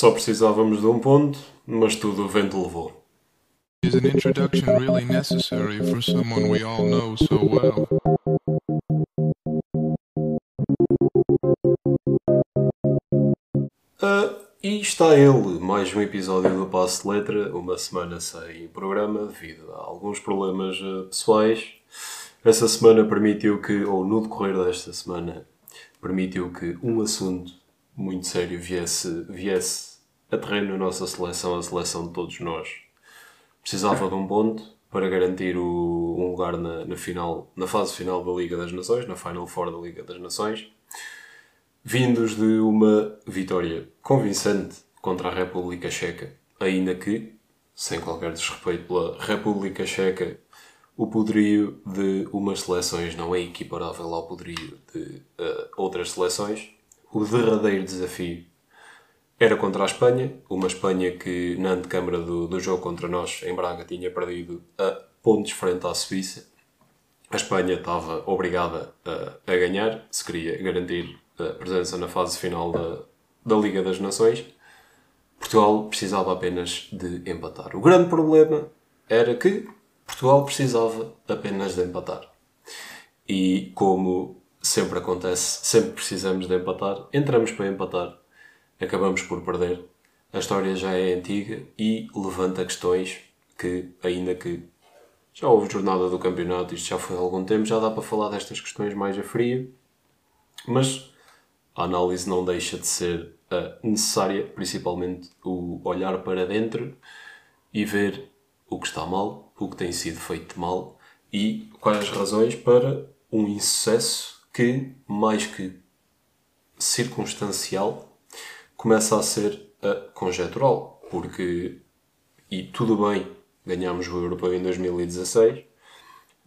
só precisávamos de um ponto, mas tudo o vento levou. Is an introduction really necessary for someone we all know so well? Ah, e está ele, mais um episódio do Passo de Letra, uma semana sem programa devido a alguns problemas ah, pessoais. Essa semana permitiu que, ou no decorrer desta semana, permitiu que um assunto muito sério viesse, viesse a terreno na nossa seleção, a seleção de todos nós. Precisava de um ponto para garantir o, um lugar na, na, final, na fase final da Liga das Nações, na Final Four da Liga das Nações, vindos de uma vitória convincente contra a República Checa, ainda que, sem qualquer desrespeito pela República Checa, o poderio de umas seleções não é equiparável ao poderio de uh, outras seleções. O derradeiro desafio era contra a Espanha, uma Espanha que na antecâmara do, do jogo contra nós em Braga tinha perdido a pontos frente à Suíça. A Espanha estava obrigada a, a ganhar, se queria garantir a presença na fase final da, da Liga das Nações. Portugal precisava apenas de empatar. O grande problema era que Portugal precisava apenas de empatar. E como sempre acontece, sempre precisamos de empatar, entramos para empatar acabamos por perder. A história já é antiga e levanta questões que, ainda que já houve jornada do campeonato, isto já foi há algum tempo, já dá para falar destas questões mais a fria, mas a análise não deixa de ser uh, necessária, principalmente o olhar para dentro e ver o que está mal, o que tem sido feito mal e quais as razões para um insucesso que, mais que circunstancial, começa a ser uh, conjectural, porque, e tudo bem, ganhámos o Europeu em 2016,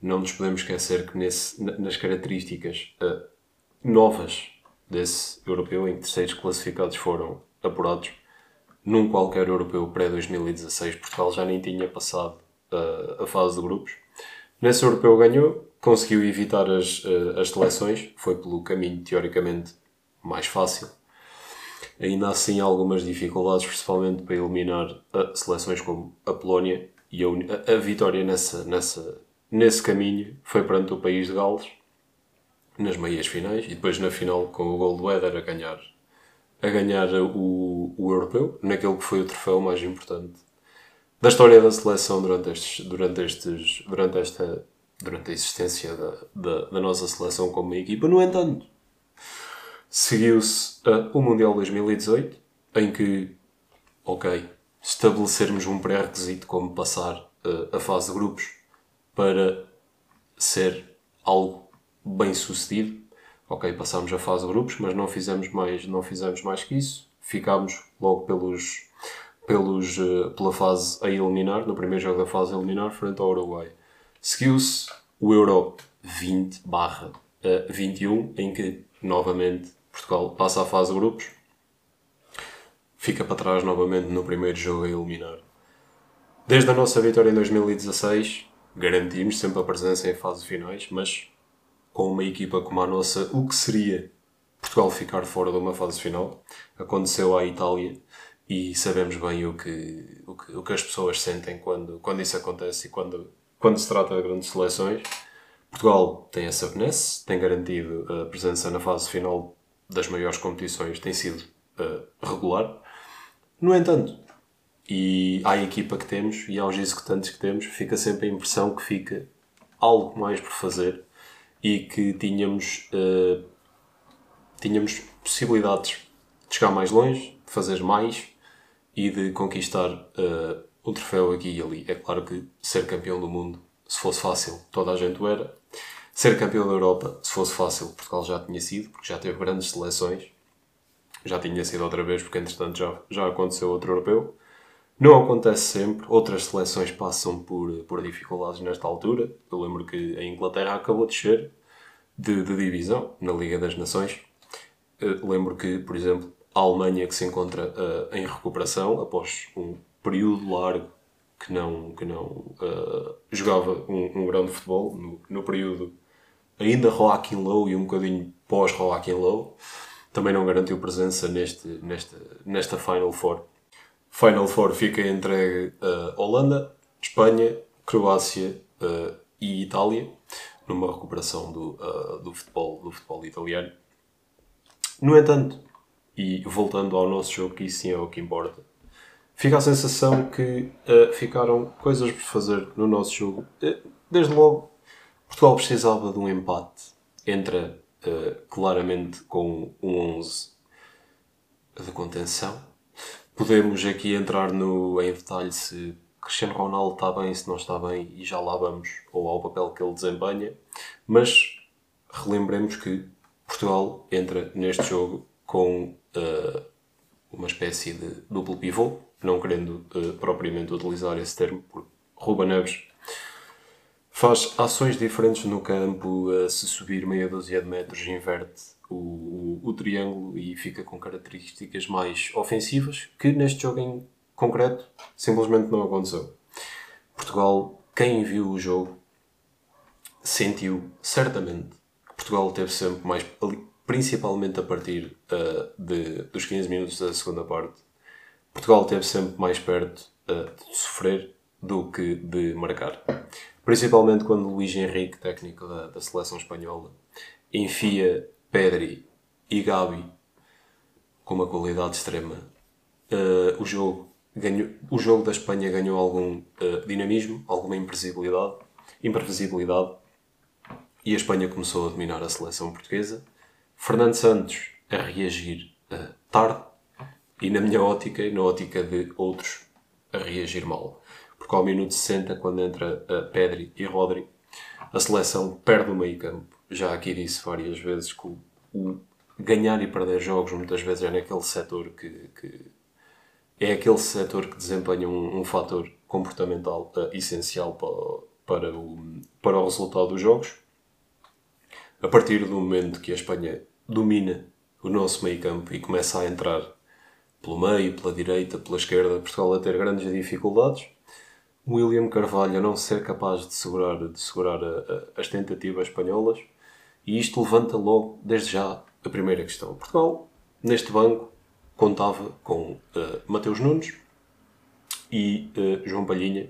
não nos podemos esquecer que nesse, nas características uh, novas desse Europeu, em que terceiros classificados foram apurados, num qualquer Europeu pré-2016, Portugal já nem tinha passado uh, a fase de grupos. Nesse Europeu ganhou, conseguiu evitar as, as seleções, foi pelo caminho teoricamente mais fácil, ainda assim algumas dificuldades, principalmente para eliminar uh, seleções como a Polónia e a, a, vitória nessa, nessa, nesse caminho foi perante o país de Gales nas meias finais e depois na final com o gol do Éder a ganhar a ganhar o, o europeu naquele que foi o troféu mais importante da história da seleção durante estes durante estes durante esta durante a existência da, da, da nossa seleção como equipa. No entanto Seguiu-se uh, o Mundial 2018, em que, ok, estabelecermos um pré-requisito como passar uh, a fase de grupos para ser algo bem sucedido. Ok, passámos a fase de grupos, mas não fizemos mais, não fizemos mais que isso. Ficámos logo pelos, pelos, uh, pela fase a eliminar, no primeiro jogo da fase a eliminar, frente ao Uruguai. Seguiu-se o Euro 20 barra 21, em que, novamente, Portugal passa à fase de grupos, fica para trás novamente no primeiro jogo a eliminar. Desde a nossa vitória em 2016, garantimos sempre a presença em fases finais, mas com uma equipa como a nossa, o que seria Portugal ficar fora de uma fase final? Aconteceu à Itália e sabemos bem o que, o que, o que as pessoas sentem quando, quando isso acontece e quando, quando se trata de grandes seleções. Portugal tem essa benesse, tem garantido a presença na fase final das maiores competições tem sido uh, regular. No entanto, e à equipa que temos e aos executantes que temos, fica sempre a impressão que fica algo mais por fazer e que tínhamos, uh, tínhamos possibilidades de chegar mais longe, de fazer mais e de conquistar uh, um troféu aqui e ali. É claro que ser campeão do mundo, se fosse fácil, toda a gente o era. Ser campeão da Europa, se fosse fácil, Portugal já tinha sido, porque já teve grandes seleções. Já tinha sido outra vez, porque entretanto já, já aconteceu outro europeu. Não acontece sempre, outras seleções passam por, por dificuldades nesta altura. Eu lembro que a Inglaterra acabou de descer de, de divisão na Liga das Nações. Eu lembro que, por exemplo, a Alemanha, que se encontra uh, em recuperação após um período largo que não, que não uh, jogava um, um grande futebol, no, no período ainda Joaquim Low e um bocadinho pós Joaquim Low. também não garantiu presença neste, nesta, nesta Final Four. Final Four fica entre a Holanda, Espanha, Croácia uh, e Itália, numa recuperação do, uh, do, futebol, do futebol italiano. No entanto, e voltando ao nosso jogo, que isso sim é o que importa, fica a sensação que uh, ficaram coisas por fazer no nosso jogo. desde logo, Portugal precisava de um empate. Entra claramente com um 11 de contenção. Podemos aqui entrar no, em detalhe se Cristiano Ronaldo está bem, se não está bem, e já lá vamos, ou ao papel que ele desempenha. Mas relembremos que Portugal entra neste jogo com uh, uma espécie de duplo pivô, não querendo uh, propriamente utilizar esse termo, porque Ruba Neves faz ações diferentes no campo, uh, se subir meia dúzia de metros, inverte o, o, o, triângulo e fica com características mais ofensivas, que neste jogo em concreto simplesmente não aconteceu. Portugal, quem viu o jogo, sentiu certamente que Portugal teve sempre mais, principalmente a partir uh, de, dos 15 minutos da segunda parte, Portugal teve sempre mais perto uh, de sofrer do que de marcar. Principalmente quando Luís Henrique, técnico da, da seleção espanhola, enfia Pedri e Gabi com uma qualidade extrema. Uh, o jogo ganhou, o jogo da Espanha ganhou algum uh, dinamismo, alguma imprevisibilidade, imprevisibilidade e a Espanha começou a dominar a seleção portuguesa. Fernando Santos a reagir uh, tarde e, na minha ótica e na ótica de outros, a reagir mal. Porque ao minuto 60, quando entra uh, Pedri e Rodri, a seleção perde o meio campo. Já aqui disse várias vezes que o, o ganhar e perder jogos muitas vezes é naquele setor que, que é aquele setor que desempenha um, um fator comportamental uh, essencial para, para, o, para o resultado dos jogos. A partir do momento que a Espanha domina o nosso meio campo e começa a entrar pelo meio, pela direita, pela esquerda, Portugal a ter grandes dificuldades. William Carvalho a não ser capaz de segurar, de segurar a, a, as tentativas espanholas. E isto levanta logo, desde já, a primeira questão. Portugal, neste banco, contava com uh, Mateus Nunes e uh, João Palhinha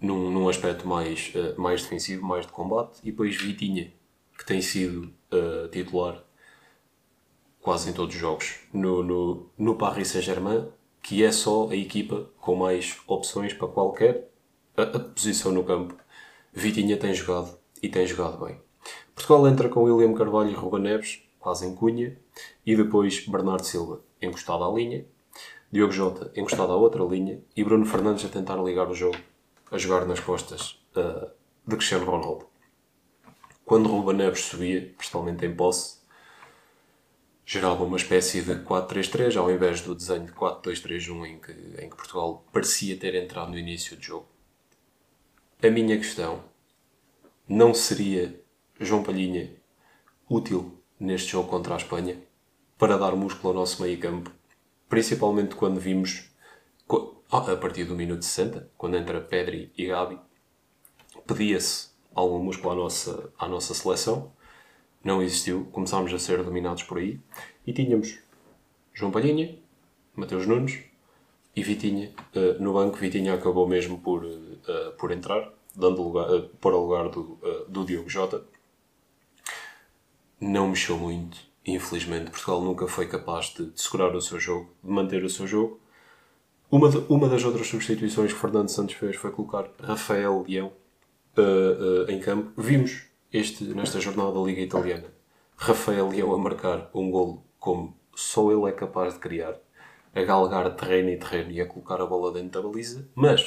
num, num aspecto mais, uh, mais defensivo, mais de combate, e depois Vitinha, que tem sido titular quase em todos os jogos no, no, no Paris Saint-Germain, que é só a equipa com mais opções para qualquer a, a posição no campo. Vitinha tem jogado e tem jogado bem. Portugal entra com William Carvalho e Ruba Neves, quase em cunha, e depois Bernardo Silva encostado à linha, Diogo Jota encostado à outra linha e Bruno Fernandes a tentar ligar o jogo, a jogar nas costas uh, de Cristiano Ronaldo. Quando Ruba Neves subia, principalmente em posse, gerava uma espécie de 4-3-3 ao invés do desenho de 4-2-3-1 em que, em que Portugal parecia ter entrado no início do jogo. A minha questão não seria João Palhinha útil neste jogo contra a Espanha para dar músculo ao nosso meio campo, principalmente quando vimos, a partir do minuto 60, quando entra Pedri e Gabi, pedia-se algum músculo à nossa, à nossa seleção, não existiu, começámos a ser dominados por aí, e tínhamos João Palhinha, Mateus Nunes e Vitinha uh, no banco. Vitinha acabou mesmo por, uh, por entrar, dando lugar, uh, para o lugar do, do Diogo Jota não mexeu muito. Infelizmente, Portugal nunca foi capaz de, de segurar o seu jogo, de manter o seu jogo. Uma, de, uma das outras substituições que Fernando Santos fez foi colocar Rafael Leão em campo. Vimos este, nesta jornada da Liga Italiana Rafael Leão a marcar um golo como só ele é capaz de criar, a galgar terreno e terreno e a colocar a bola dentro da baliza, mas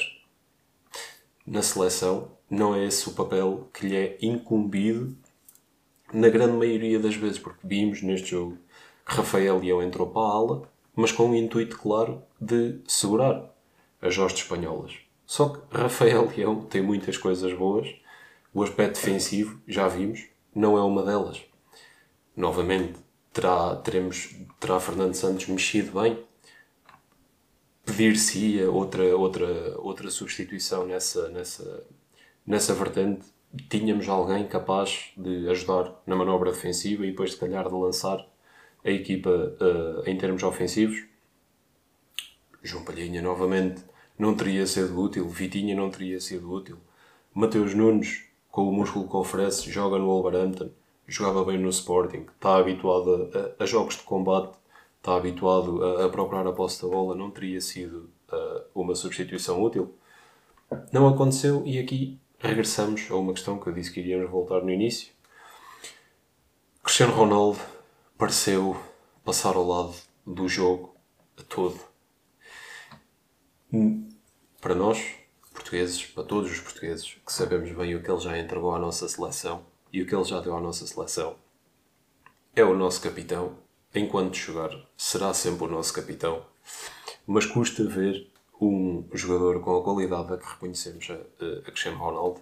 na seleção não é esse o papel que lhe é incumbido na grande maioria das vezes, porque vimos neste jogo que Rafael Leão entrou para a ala, mas com o intuito claro de segurar as hostes espanholas. Só que Rafael Leão tem muitas coisas boas, o aspecto defensivo, já vimos, não é uma delas. Novamente, terá, teremos, terá Fernando Santos mexido bem? Pedir-se-ia outra, outra, outra substituição nessa, nessa, nessa vertente? tínhamos alguém capaz de ajudar na manobra defensiva e depois, se calhar, de lançar a equipa uh, em termos ofensivos. João Palhinha, novamente, não teria sido útil. Vitinha não teria sido útil. Mateus Nunes, com o músculo que oferece, joga no Wolverhampton. Jogava bem no Sporting. Está habituado a, a, jogos de combate. Está habituado a, a, procurar a posse da bola. Não teria sido uh, uma substituição útil. Não aconteceu e aqui regressamos a uma questão que eu disse que iríamos voltar no início. Cristiano Ronaldo pareceu passar ao lado do jogo a todo. Para nós, portugueses, para todos os portugueses, que sabemos bem o que ele já entregou à nossa seleção e o que ele já deu à nossa seleção, é o nosso capitão. Enquanto jogar, será sempre o nosso capitão. Mas custa ver um jogador com a qualidade a que reconhecemos a, a Cristiano Ronaldo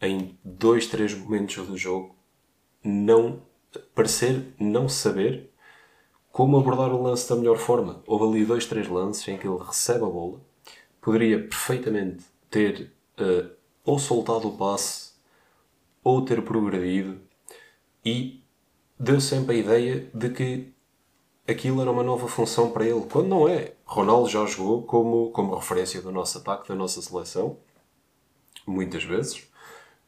em dois, três momentos do jogo não parecer não saber como abordar o lance da melhor forma. Houve ali dois, três lances em que ele recebe a bola, poderia perfeitamente ter uh, ou soltado o passe ou ter progredido e deu sempre a ideia de que aquilo era uma nova função para ele, quando não é. Ronaldo já jogou como, como referência do nosso ataque, da nossa seleção, muitas vezes,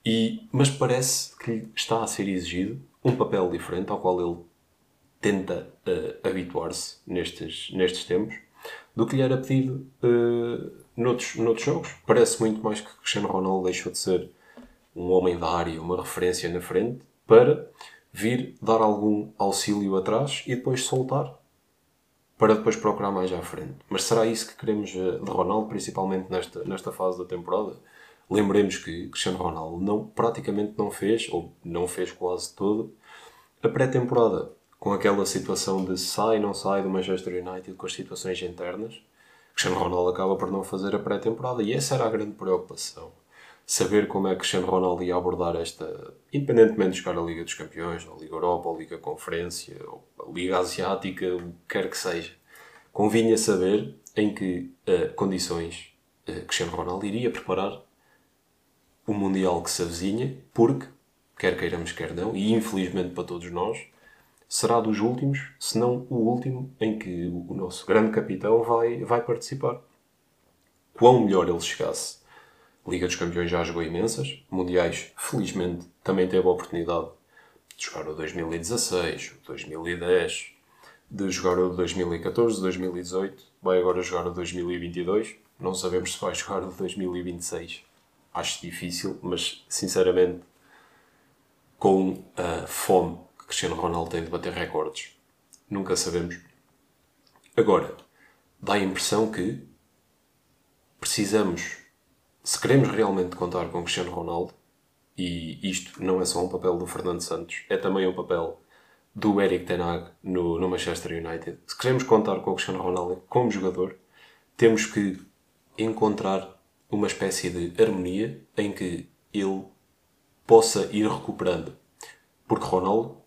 e, mas parece que lhe está a ser exigido um papel diferente ao qual ele tenta uh, habituar-se nestes, nestes tempos do que lhe era pedido uh, noutros, noutros jogos. Parece muito mais que Cristiano Ronaldo deixou de ser um homem da área, uma referência na frente, para vir dar algum auxílio atrás e depois soltar para depois procurar mais à frente. Mas será isso que queremos eh, de Ronaldo, principalmente nesta, nesta fase da temporada? Lembremos que Cristiano Ronaldo não, praticamente não fez, ou não fez quase todo, a pré-temporada. Com aquela situação de sai, não sai do Manchester United, com as situações internas. Cristiano Ronaldo acaba por não fazer a pré-temporada e essa era a grande preocupação. Saber como é que Cristiano Ronaldo ia abordar esta, independentemente de jogar a Liga dos Campeões, a Liga Europa, a Liga Conferência, a Liga Asiática, o que quer que seja. Convinha saber em que uh, condições uh, Cristiano Ronaldo iria preparar o Mundial que se avizinha, porque, quer queiramos, quer não, e infelizmente para todos nós, será dos últimos, se não o último, em que o nosso grande capitão vai, vai participar. Quão melhor ele chegasse. Liga dos Campeões já jogou imensas, Mundiais, felizmente, também teve a oportunidade de jogar o 2016, o 2010, de jogar o 2014, 2018, vai agora jogar o 2022. Não sabemos se vai jogar o 2026 acho difícil, mas sinceramente, com a fome que Cristiano Ronaldo tem de bater recordes, nunca sabemos. Agora, dá a impressão que precisamos, se queremos realmente contar com Cristiano Ronaldo, e isto não é só um papel do Fernando Santos, é também um papel do Eric Ten Hag no, no Manchester United. Se queremos contar com o Cristiano Ronaldo como jogador, temos que encontrar uma espécie de harmonia em que ele possa ir recuperando. Porque Ronaldo,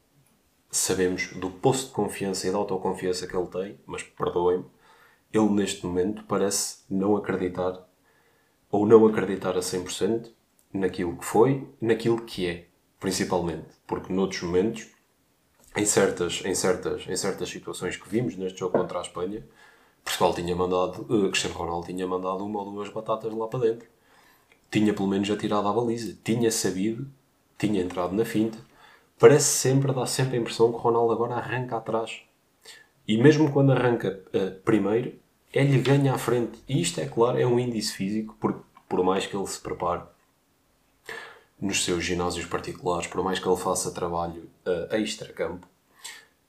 sabemos do posto de confiança e da autoconfiança que ele tem, mas perdoem-me, ele neste momento parece não acreditar ou não acreditar a 100% naquilo que foi, naquilo que é, principalmente. Porque noutros momentos, em certas, em certas, em certas situações que vimos neste jogo contra a Espanha, Portugal tinha mandado, uh, Cristiano Ronaldo tinha mandado uma ou duas batatas lá para dentro. Tinha pelo menos atirado à baliza. Tinha sabido, tinha entrado na finta. Parece sempre, dá sempre a impressão que o Ronaldo agora arranca atrás. E mesmo quando arranca uh, primeiro, ele ganha à frente. E isto é claro, é um índice físico, porque por mais que ele se prepare nos seus ginásios particulares, por mais que ele faça trabalho uh, extra-campo,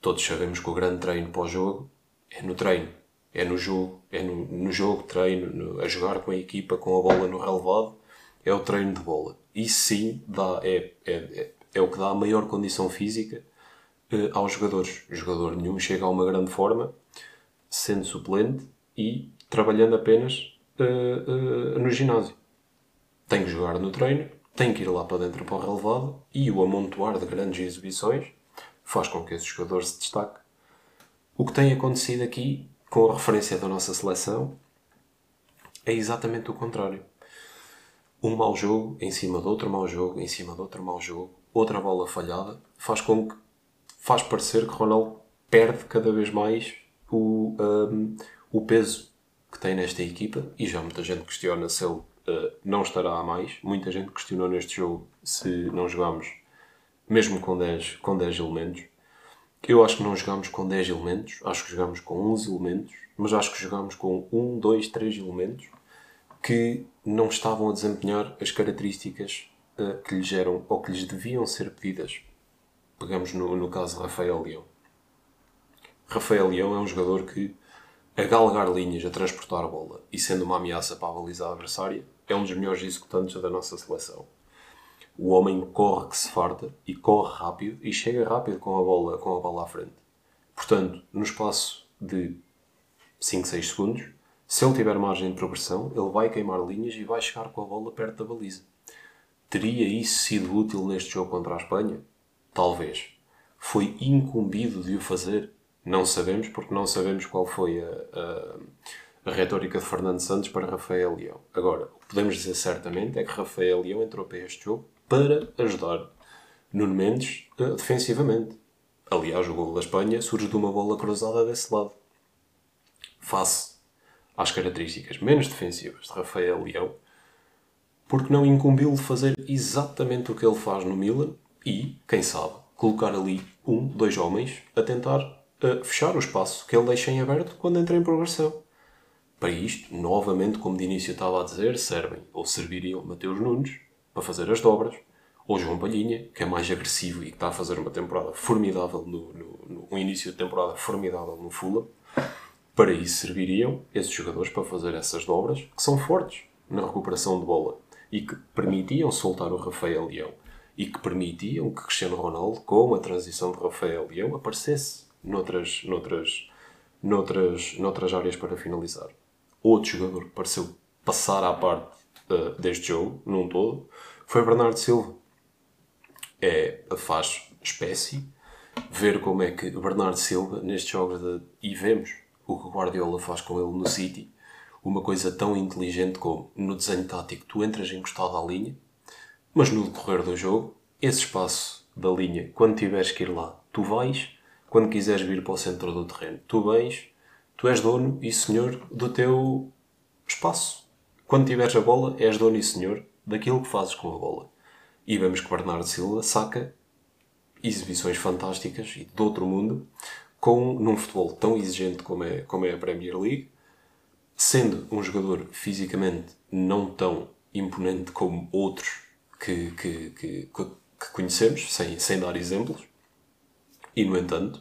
todos sabemos que o grande treino pós-jogo é no treino é no jogo, é no, no jogo, treino, no, a jogar com a equipa, com a bola no relevado, é o treino de bola. Isso sim dá, é, é, é, é o que dá a maior condição física uh, aos jogadores. O jogador nenhum chega a uma grande forma sendo suplente e trabalhando apenas uh, no ginásio. Tem que jogar no treino, tem que ir lá para dentro para o relevado e o amontoar de grandes exibições faz com que esse jogador se destaque. O que tem acontecido aqui com a referência da nossa seleção, é exatamente o contrário. Um mau jogo em cima de outro mau jogo, em cima de outro mau jogo, outra bola falhada, faz com que faz parecer que Ronaldo perde cada vez mais o, um, o peso que tem nesta equipa e já muita gente questiona se ele uh, não estará a mais. Muita gente questionou neste jogo se não jogámos mesmo com 10, com 10 elementos. Eu acho que não jogámos com 10 elementos, acho que jogámos com 11 elementos, mas acho que jogámos com 1, 2, 3 elementos que não estavam a desempenhar as características uh, que lhes eram ou que lhes deviam ser pedidas. Pegamos no, no caso de Rafael Leão. Rafael Leão é um jogador que, a galgar linhas, a transportar a bola e sendo uma ameaça para a baliza adversária, é um dos melhores executantes da nossa seleção. O homem corre que se farta e corre rápido e chega rápido com a bola, com a bola à frente. Portanto, no espaço de 5, 6 segundos, se ele tiver margem de progressão, ele vai queimar linhas e vai chegar com a bola perto da baliza. Teria isso sido útil neste jogo contra a Espanha? Talvez. Foi incumbido de o fazer? Não sabemos, porque não sabemos qual foi a, a, a retórica de Fernando Santos para Rafael Leão. Agora, o que podemos dizer certamente é que Rafael Leão entrou para este jogo para ajudar Nuno Mendes uh, defensivamente. Aliás, o gol da Espanha surge de uma bola cruzada desse lado. Face às características menos defensivas de Rafael Leão, porque não incumbiu-lo de fazer exatamente o que ele faz no Milan e, quem sabe, colocar ali um, dois homens a tentar uh, fechar o espaço que ele deixa em aberto quando entra em progressão. Para isto, novamente, como de início estava a dizer, servem ou serviriam Mateus Nunes, para fazer as dobras, ou João Palhinha, que é mais agressivo e que está a fazer uma temporada formidável, no, no, no um início de temporada formidável no Fulham. Para isso serviriam esses jogadores para fazer essas dobras, que são fortes na recuperação de bola e que permitiam soltar o Rafael Leão e que permitiam que Cristiano Ronaldo, com a transição de Rafael Leão, aparecesse noutras, noutras, noutras, noutras áreas para finalizar. Outro jogador que pareceu passar à parte uh, deste jogo, num todo, foi Bernardo Silva. É, faz espécie ver como é que Bernardo Silva, nestes jogos de, e vemos o que o Guardiola faz com ele no City, uma coisa tão inteligente como no desenho tático tu entras encostado à linha, mas no decorrer do jogo, esse espaço da linha, quando tiveres que ir lá, tu vais, quando quiseres vir para o centro do terreno, tu vens, tu és dono e senhor do teu espaço. Quando tiveres a bola, és dono e senhor daquilo que fazes com a bola. E vemos que Bernardo Silva saca exibições fantásticas e de outro mundo com num futebol tão exigente como é, como é a Premier League, sendo um jogador fisicamente não tão imponente como outros que, que, que, que conhecemos, sem, sem dar exemplos, e no entanto,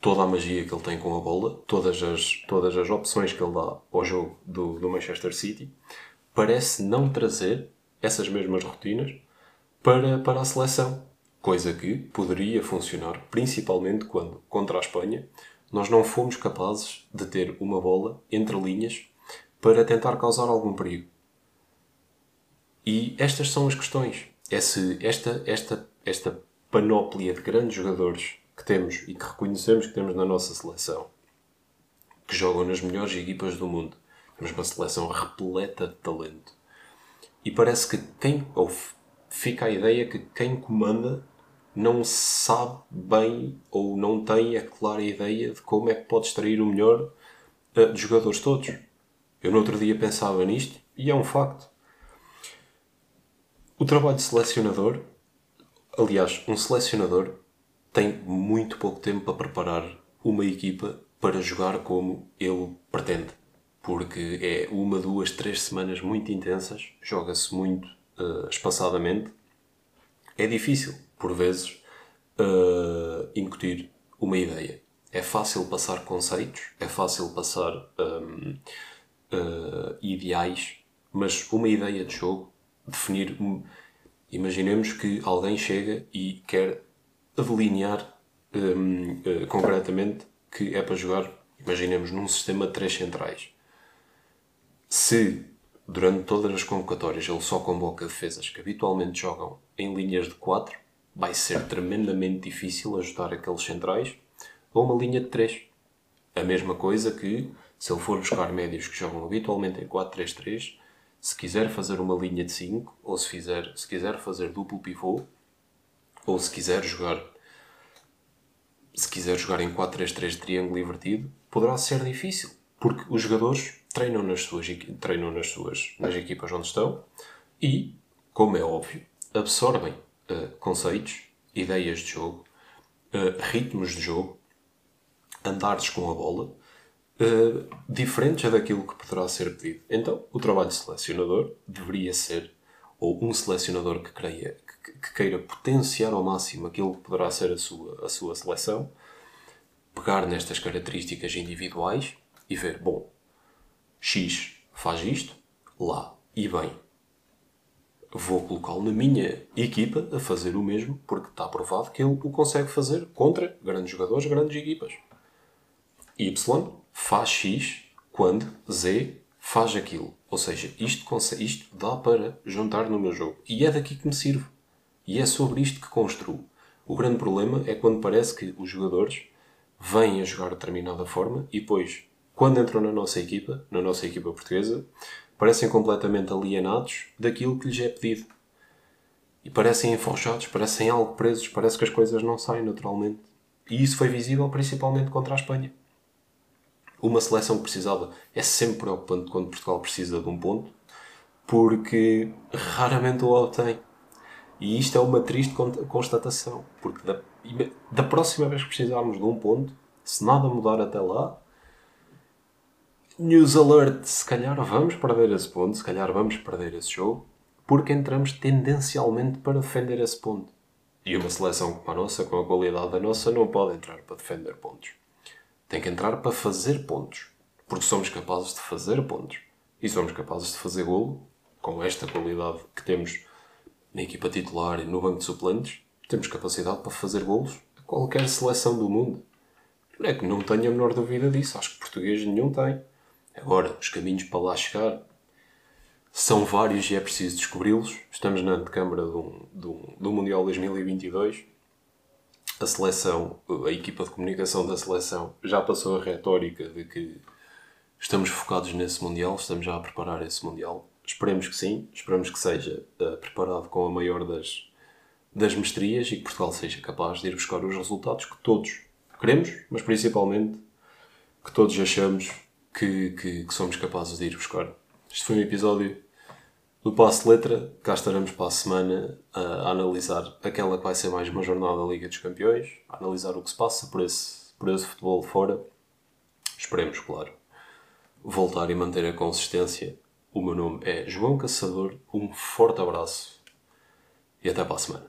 toda a magia que ele tem com a bola, todas as, todas as opções que ele dá ao jogo do, do Manchester City, parece não trazer essas mesmas rotinas para, para a seleção. Coisa que poderia funcionar principalmente quando, contra a Espanha, nós não fomos capazes de ter uma bola entre linhas para tentar causar algum perigo. E estas são as questões. Esse, esta, esta, esta panóplia de grandes jogadores que temos e que reconhecemos que temos na nossa seleção, que jogam nas melhores equipas do mundo. Temos uma seleção repleta de talento. E parece que quem, ou fica a ideia que quem comanda não sabe bem ou não tem a clara ideia de como é que pode extrair o melhor uh, dos jogadores todos. Eu no outro dia pensava nisto e é um facto. O trabalho de selecionador, aliás, um selecionador tem muito pouco tempo para preparar uma equipa para jogar como ele pretende. Porque é uma, duas, três semanas muito intensas, joga-se muito uh, espaçadamente. É difícil, por vezes, uh, incutir uma ideia. É fácil passar conceitos, é fácil passar um, uh, ideais, mas uma ideia de jogo, definir. Imaginemos que alguém chega e quer delinear um, uh, eh, concretamente que é para jogar, imaginemos, num sistema de três centrais. Se durante todas as convocatórias ele só convoca defesas que habitualmente jogam em linhas de 4, vai ser tremendamente difícil ajudar aqueles centrais a uma linha de 3. A mesma coisa que se ele for buscar médios que jogam habitualmente em 4-3-3, se quiser fazer uma linha de 5, ou se, fizer, se quiser fazer duplo pivô, ou se quiser jogar se quiser jogar em 4-3-3 de triângulo invertido, poderá ser difícil, porque os jogadores treinam nas suas, treinam nas suas nas equipas onde estão e, como é óbvio, absorvem uh, conceitos, ideias de jogo, uh, ritmos de jogo, andares com a bola, uh, diferentes daquilo que poderá ser pedido. Então, o trabalho de selecionador deveria ser, ou um selecionador que, creia, que queira potenciar ao máximo aquilo que poderá ser a sua, a sua seleção, pegar nestas características individuais e ver, bom, X faz isto, lá e bem, vou colocá-lo na minha equipa a fazer o mesmo, porque está provado que ele o consegue fazer contra grandes jogadores, grandes equipas. Y faz X quando Z faz aquilo. Ou seja, isto, isto dá para juntar no meu jogo. E é daqui que me sirvo. E é sobre isto que construo. O grande problema é quando parece que os jogadores vêm a jogar de determinada forma e depois, quando entram na nossa equipa, na nossa equipa portuguesa, parecem completamente alienados daquilo que lhes é pedido. E parecem enforchados, parecem algo presos, parece que as coisas não saem naturalmente. E isso foi visível principalmente contra a Espanha. Uma seleção que precisava é sempre preocupante quando Portugal precisa de um ponto, porque raramente o obtém. E isto é uma triste constatação, porque da, da próxima vez que precisarmos de um ponto, se nada mudar até lá, News alert, se calhar vamos perder esse ponto, se calhar vamos perder esse jogo, porque entramos tendencialmente para defender esse ponto. E uma seleção como a nossa, com a qualidade da nossa, não pode entrar para defender pontos. Tem que entrar para fazer pontos. Porque somos capazes de fazer pontos. E somos capazes de fazer golo, com esta qualidade que temos na equipa titular e no banco de suplentes, temos capacidade para fazer golos a qualquer seleção do mundo. Não é que não tenho a menor dúvida disso, acho que português nenhum tem. Agora, os caminhos para lá chegar são vários e é preciso descobri-los. Estamos na antecâmara do, do, do Mundial 2022. A seleção, a equipa de comunicação da seleção já passou a retórica de que estamos focados nesse Mundial, estamos já a preparar esse Mundial. Esperemos que sim, esperamos que seja uh, preparado com a maior das, das mestrias e que Portugal seja capaz de ir buscar os resultados que todos queremos, mas principalmente que todos achamos que, que, que, somos capazes de ir buscar. Este foi um episódio do Passo de Letra. Cá estaremos para a semana a, analisar aquela que vai ser mais uma jornada da Liga dos Campeões, a analisar o que se passa por esse, por esse futebol de fora. Esperemos, claro, voltar e manter a consistência. O meu nome é João Caçador. Um forte abraço e até para a semana.